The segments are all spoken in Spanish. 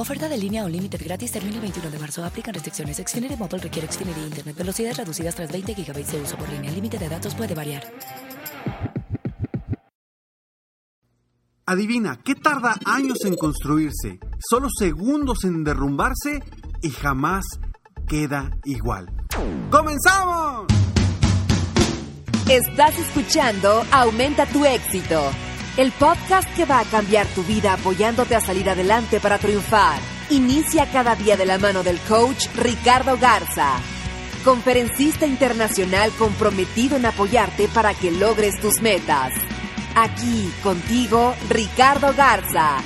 Oferta de línea o límite gratis termina el 21 de marzo. Aplican restricciones. Xfinity Mobile requiere Xfinity Internet. Velocidades reducidas tras 20 GB de uso por línea. El límite de datos puede variar. Adivina, ¿qué tarda años en construirse, solo segundos en derrumbarse y jamás queda igual? ¡Comenzamos! Estás escuchando Aumenta tu éxito, el podcast que va a cambiar tu vida apoyándote a salir adelante para triunfar. Inicia cada día de la mano del coach Ricardo Garza, conferencista internacional comprometido en apoyarte para que logres tus metas. Aquí contigo, Ricardo Garza.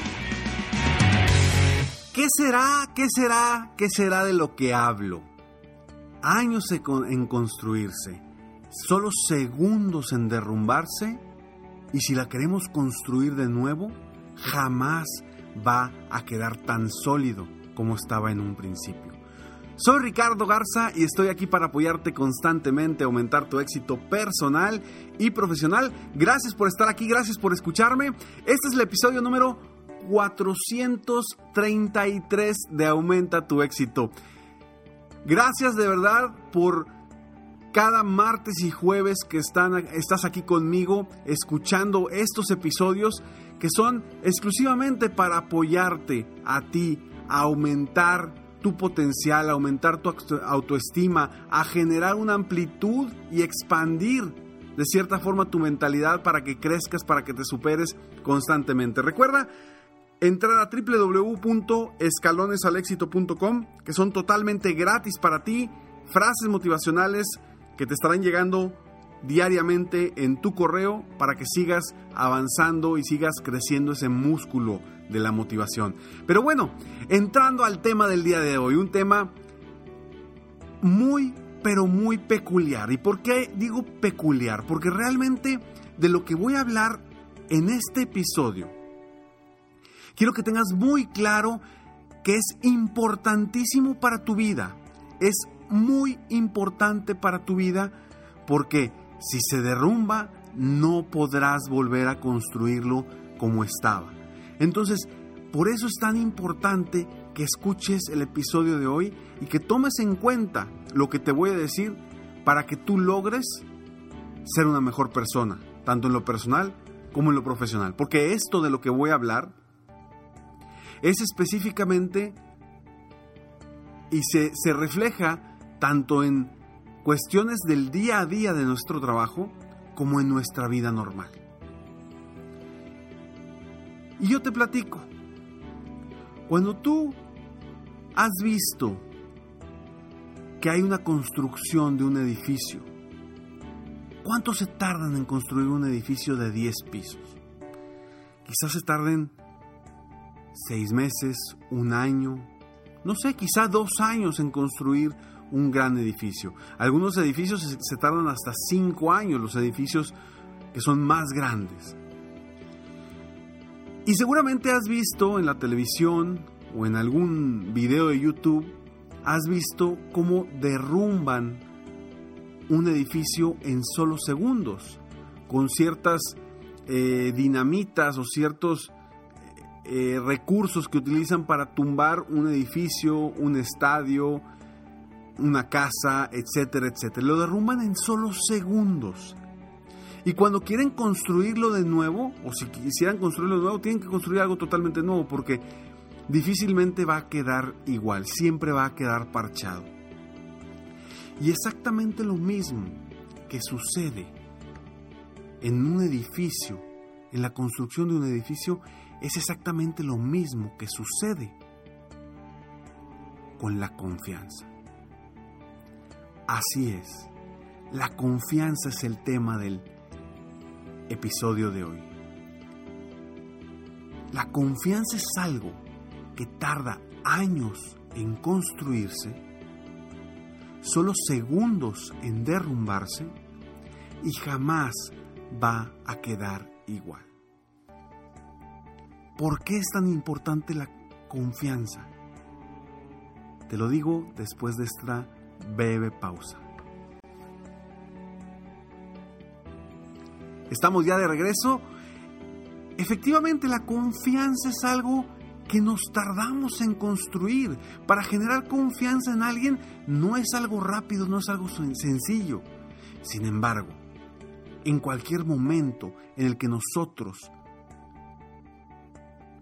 ¿Qué será? ¿Qué será? ¿Qué será de lo que hablo? Años en construirse, solo segundos en derrumbarse y si la queremos construir de nuevo, jamás va a quedar tan sólido como estaba en un principio. Soy Ricardo Garza y estoy aquí para apoyarte constantemente, aumentar tu éxito personal y profesional. Gracias por estar aquí, gracias por escucharme. Este es el episodio número 433 de Aumenta tu éxito. Gracias de verdad por cada martes y jueves que están, estás aquí conmigo escuchando estos episodios que son exclusivamente para apoyarte a ti, a aumentar tu potencial, a aumentar tu autoestima, a generar una amplitud y expandir de cierta forma tu mentalidad para que crezcas, para que te superes constantemente. Recuerda entrar a www.escalonesalexito.com, que son totalmente gratis para ti, frases motivacionales que te estarán llegando diariamente en tu correo para que sigas avanzando y sigas creciendo ese músculo de la motivación. Pero bueno, entrando al tema del día de hoy, un tema muy, pero muy peculiar. ¿Y por qué digo peculiar? Porque realmente de lo que voy a hablar en este episodio, quiero que tengas muy claro que es importantísimo para tu vida. Es muy importante para tu vida porque si se derrumba, no podrás volver a construirlo como estaba. Entonces, por eso es tan importante que escuches el episodio de hoy y que tomes en cuenta lo que te voy a decir para que tú logres ser una mejor persona, tanto en lo personal como en lo profesional. Porque esto de lo que voy a hablar es específicamente y se, se refleja tanto en cuestiones del día a día de nuestro trabajo como en nuestra vida normal. Y yo te platico, cuando tú has visto que hay una construcción de un edificio, ¿cuánto se tardan en construir un edificio de 10 pisos? Quizás se tarden 6 meses, un año, no sé, quizás dos años en construir un gran edificio. Algunos edificios se, tardan hasta 5 años, los edificios que son más grandes. Y seguramente has visto en la televisión o en algún video de YouTube, has visto cómo derrumban un edificio en solo segundos, con ciertas eh, dinamitas o ciertos eh, recursos que utilizan para tumbar un edificio, un estadio, una casa, etcétera, etcétera. Lo derrumban en solo segundos. Y cuando quieren construirlo de nuevo, o si quisieran construirlo de nuevo, tienen que construir algo totalmente nuevo porque difícilmente va a quedar igual, siempre va a quedar parchado. Y exactamente lo mismo que sucede en un edificio, en la construcción de un edificio, es exactamente lo mismo que sucede con la confianza. Así es, la confianza es el tema del episodio de hoy. La confianza es algo que tarda años en construirse, solo segundos en derrumbarse y jamás va a quedar igual. ¿Por qué es tan importante la confianza? Te lo digo después de esta breve pausa. Estamos ya de regreso. Efectivamente, la confianza es algo que nos tardamos en construir. Para generar confianza en alguien no es algo rápido, no es algo sencillo. Sin embargo, en cualquier momento en el que nosotros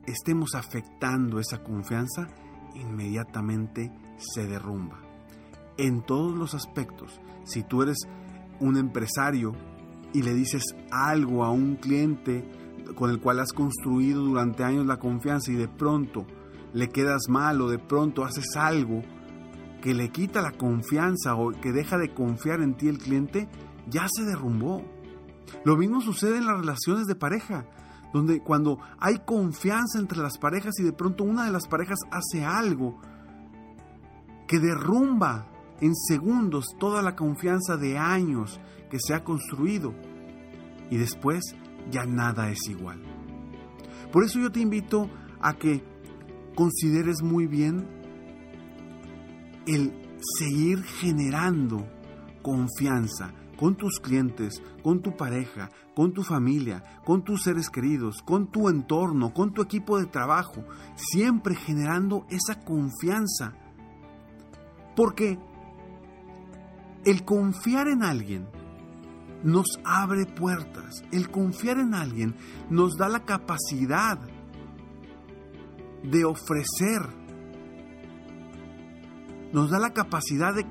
estemos afectando esa confianza, inmediatamente se derrumba. En todos los aspectos, si tú eres un empresario y le dices algo a un cliente con el cual has construido durante años la confianza y de pronto le quedas mal o de pronto haces algo que le quita la confianza o que deja de confiar en ti el cliente, ya se derrumbó. Lo mismo sucede en las relaciones de pareja, donde cuando hay confianza entre las parejas y de pronto una de las parejas hace algo que derrumba en segundos toda la confianza de años que se ha construido y después ya nada es igual. Por eso yo te invito a que consideres muy bien el seguir generando confianza con tus clientes, con tu pareja, con tu familia, con tus seres queridos, con tu entorno, con tu equipo de trabajo, siempre generando esa confianza. Porque el confiar en alguien nos abre puertas. El confiar en alguien nos da la capacidad de ofrecer. Nos da la capacidad de,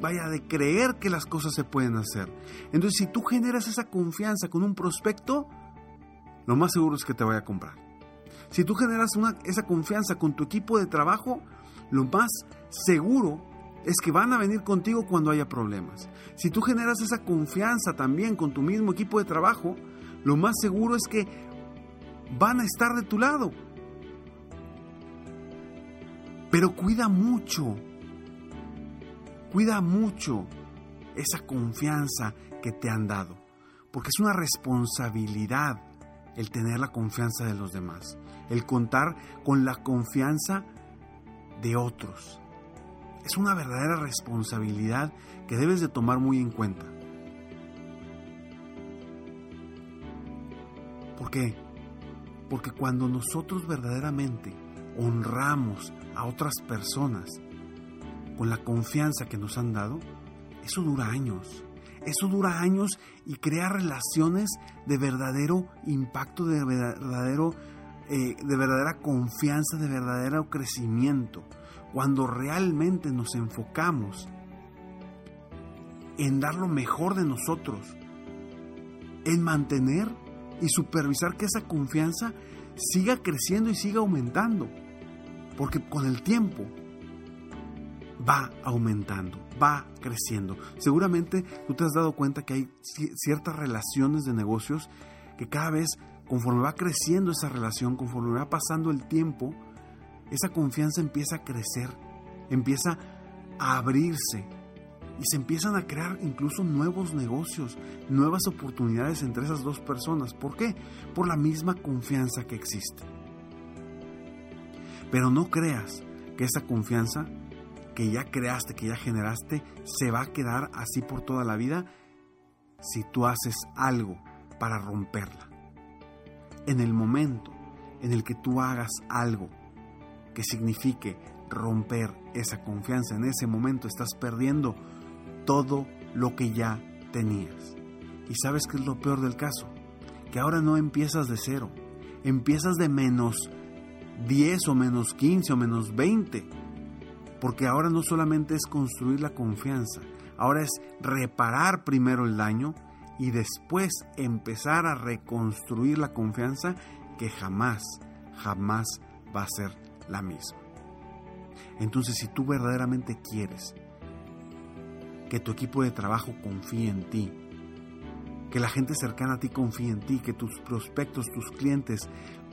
vaya, de creer que las cosas se pueden hacer. Entonces, si tú generas esa confianza con un prospecto, lo más seguro es que te vaya a comprar. Si tú generas esa confianza con tu equipo de trabajo, lo más seguro es que van a venir contigo cuando haya problemas. Si tú generas esa confianza también con tu mismo equipo de trabajo, lo más seguro es que van a estar de tu lado. Pero cuida mucho, cuida mucho esa confianza que te han dado, porque es una responsabilidad el tener la confianza de los demás, el contar con la confianza de otros. Es una verdadera responsabilidad que debes de tomar muy en cuenta. ¿Por qué? Porque cuando nosotros verdaderamente honramos a otras personas con la confianza que nos han dado, eso dura años. Eso dura años y crea relaciones de verdadero impacto, de verdadero, eh, de verdadera confianza, de verdadero crecimiento cuando realmente nos enfocamos en dar lo mejor de nosotros, en mantener y supervisar que esa confianza siga creciendo y siga aumentando, porque con el tiempo va aumentando, va creciendo. Seguramente tú te has dado cuenta que hay ciertas relaciones de negocios que cada vez, conforme va creciendo esa relación, conforme va pasando el tiempo, esa confianza empieza a crecer, empieza a abrirse y se empiezan a crear incluso nuevos negocios, nuevas oportunidades entre esas dos personas. ¿Por qué? Por la misma confianza que existe. Pero no creas que esa confianza que ya creaste, que ya generaste, se va a quedar así por toda la vida si tú haces algo para romperla. En el momento en el que tú hagas algo que signifique romper esa confianza. En ese momento estás perdiendo todo lo que ya tenías. ¿Y sabes qué es lo peor del caso? Que ahora no empiezas de cero, empiezas de menos 10 o menos 15 o menos 20. Porque ahora no solamente es construir la confianza, ahora es reparar primero el daño y después empezar a reconstruir la confianza que jamás, jamás va a ser la misma. Entonces, si tú verdaderamente quieres que tu equipo de trabajo confíe en ti, que la gente cercana a ti confíe en ti, que tus prospectos, tus clientes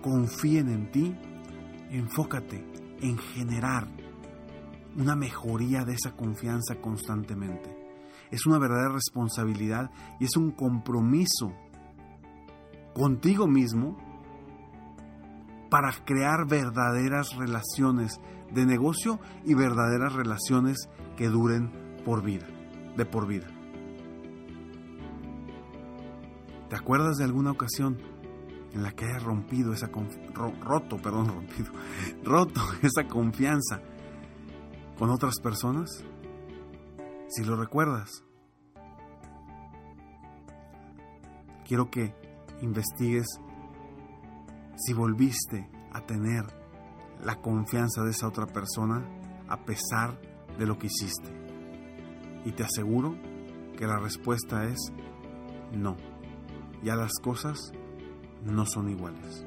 confíen en ti, enfócate en generar una mejoría de esa confianza constantemente. Es una verdadera responsabilidad y es un compromiso contigo mismo para crear verdaderas relaciones de negocio y verdaderas relaciones que duren por vida, de por vida. ¿Te acuerdas de alguna ocasión en la que hayas rompido esa roto, perdón, rompido, roto esa confianza con otras personas? Si lo recuerdas, quiero que investigues si volviste a tener la confianza de esa otra persona a pesar de lo que hiciste. Y te aseguro que la respuesta es no ya las cosas no son iguales.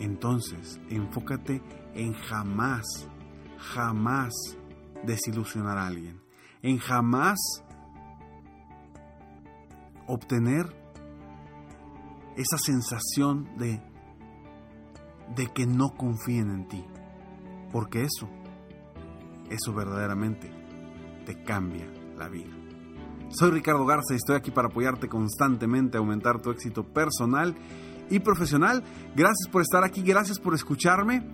Entonces, enfócate en jamás, jamás desilusionar a alguien, en jamás obtener esa sensación de, de que no confíen en ti, porque eso, eso verdaderamente te cambia la vida. Soy Ricardo Garza y estoy aquí para apoyarte constantemente a aumentar tu éxito personal y profesional. Gracias por estar aquí, gracias por escucharme.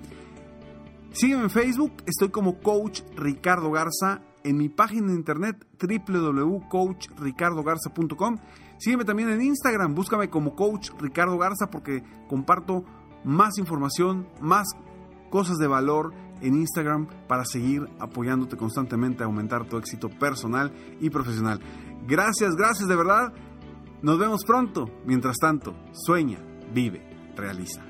Sígueme en Facebook, estoy como Coach Ricardo Garza en mi página de internet www.coachricardogarza.com. Sígueme también en Instagram, búscame como Coach Ricardo Garza porque comparto más información, más cosas de valor en Instagram para seguir apoyándote constantemente a aumentar tu éxito personal y profesional. Gracias, gracias de verdad. Nos vemos pronto. Mientras tanto, sueña, vive, realiza.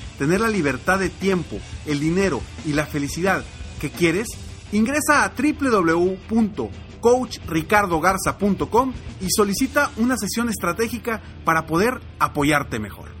tener la libertad de tiempo, el dinero y la felicidad que quieres, ingresa a www.coachricardogarza.com y solicita una sesión estratégica para poder apoyarte mejor.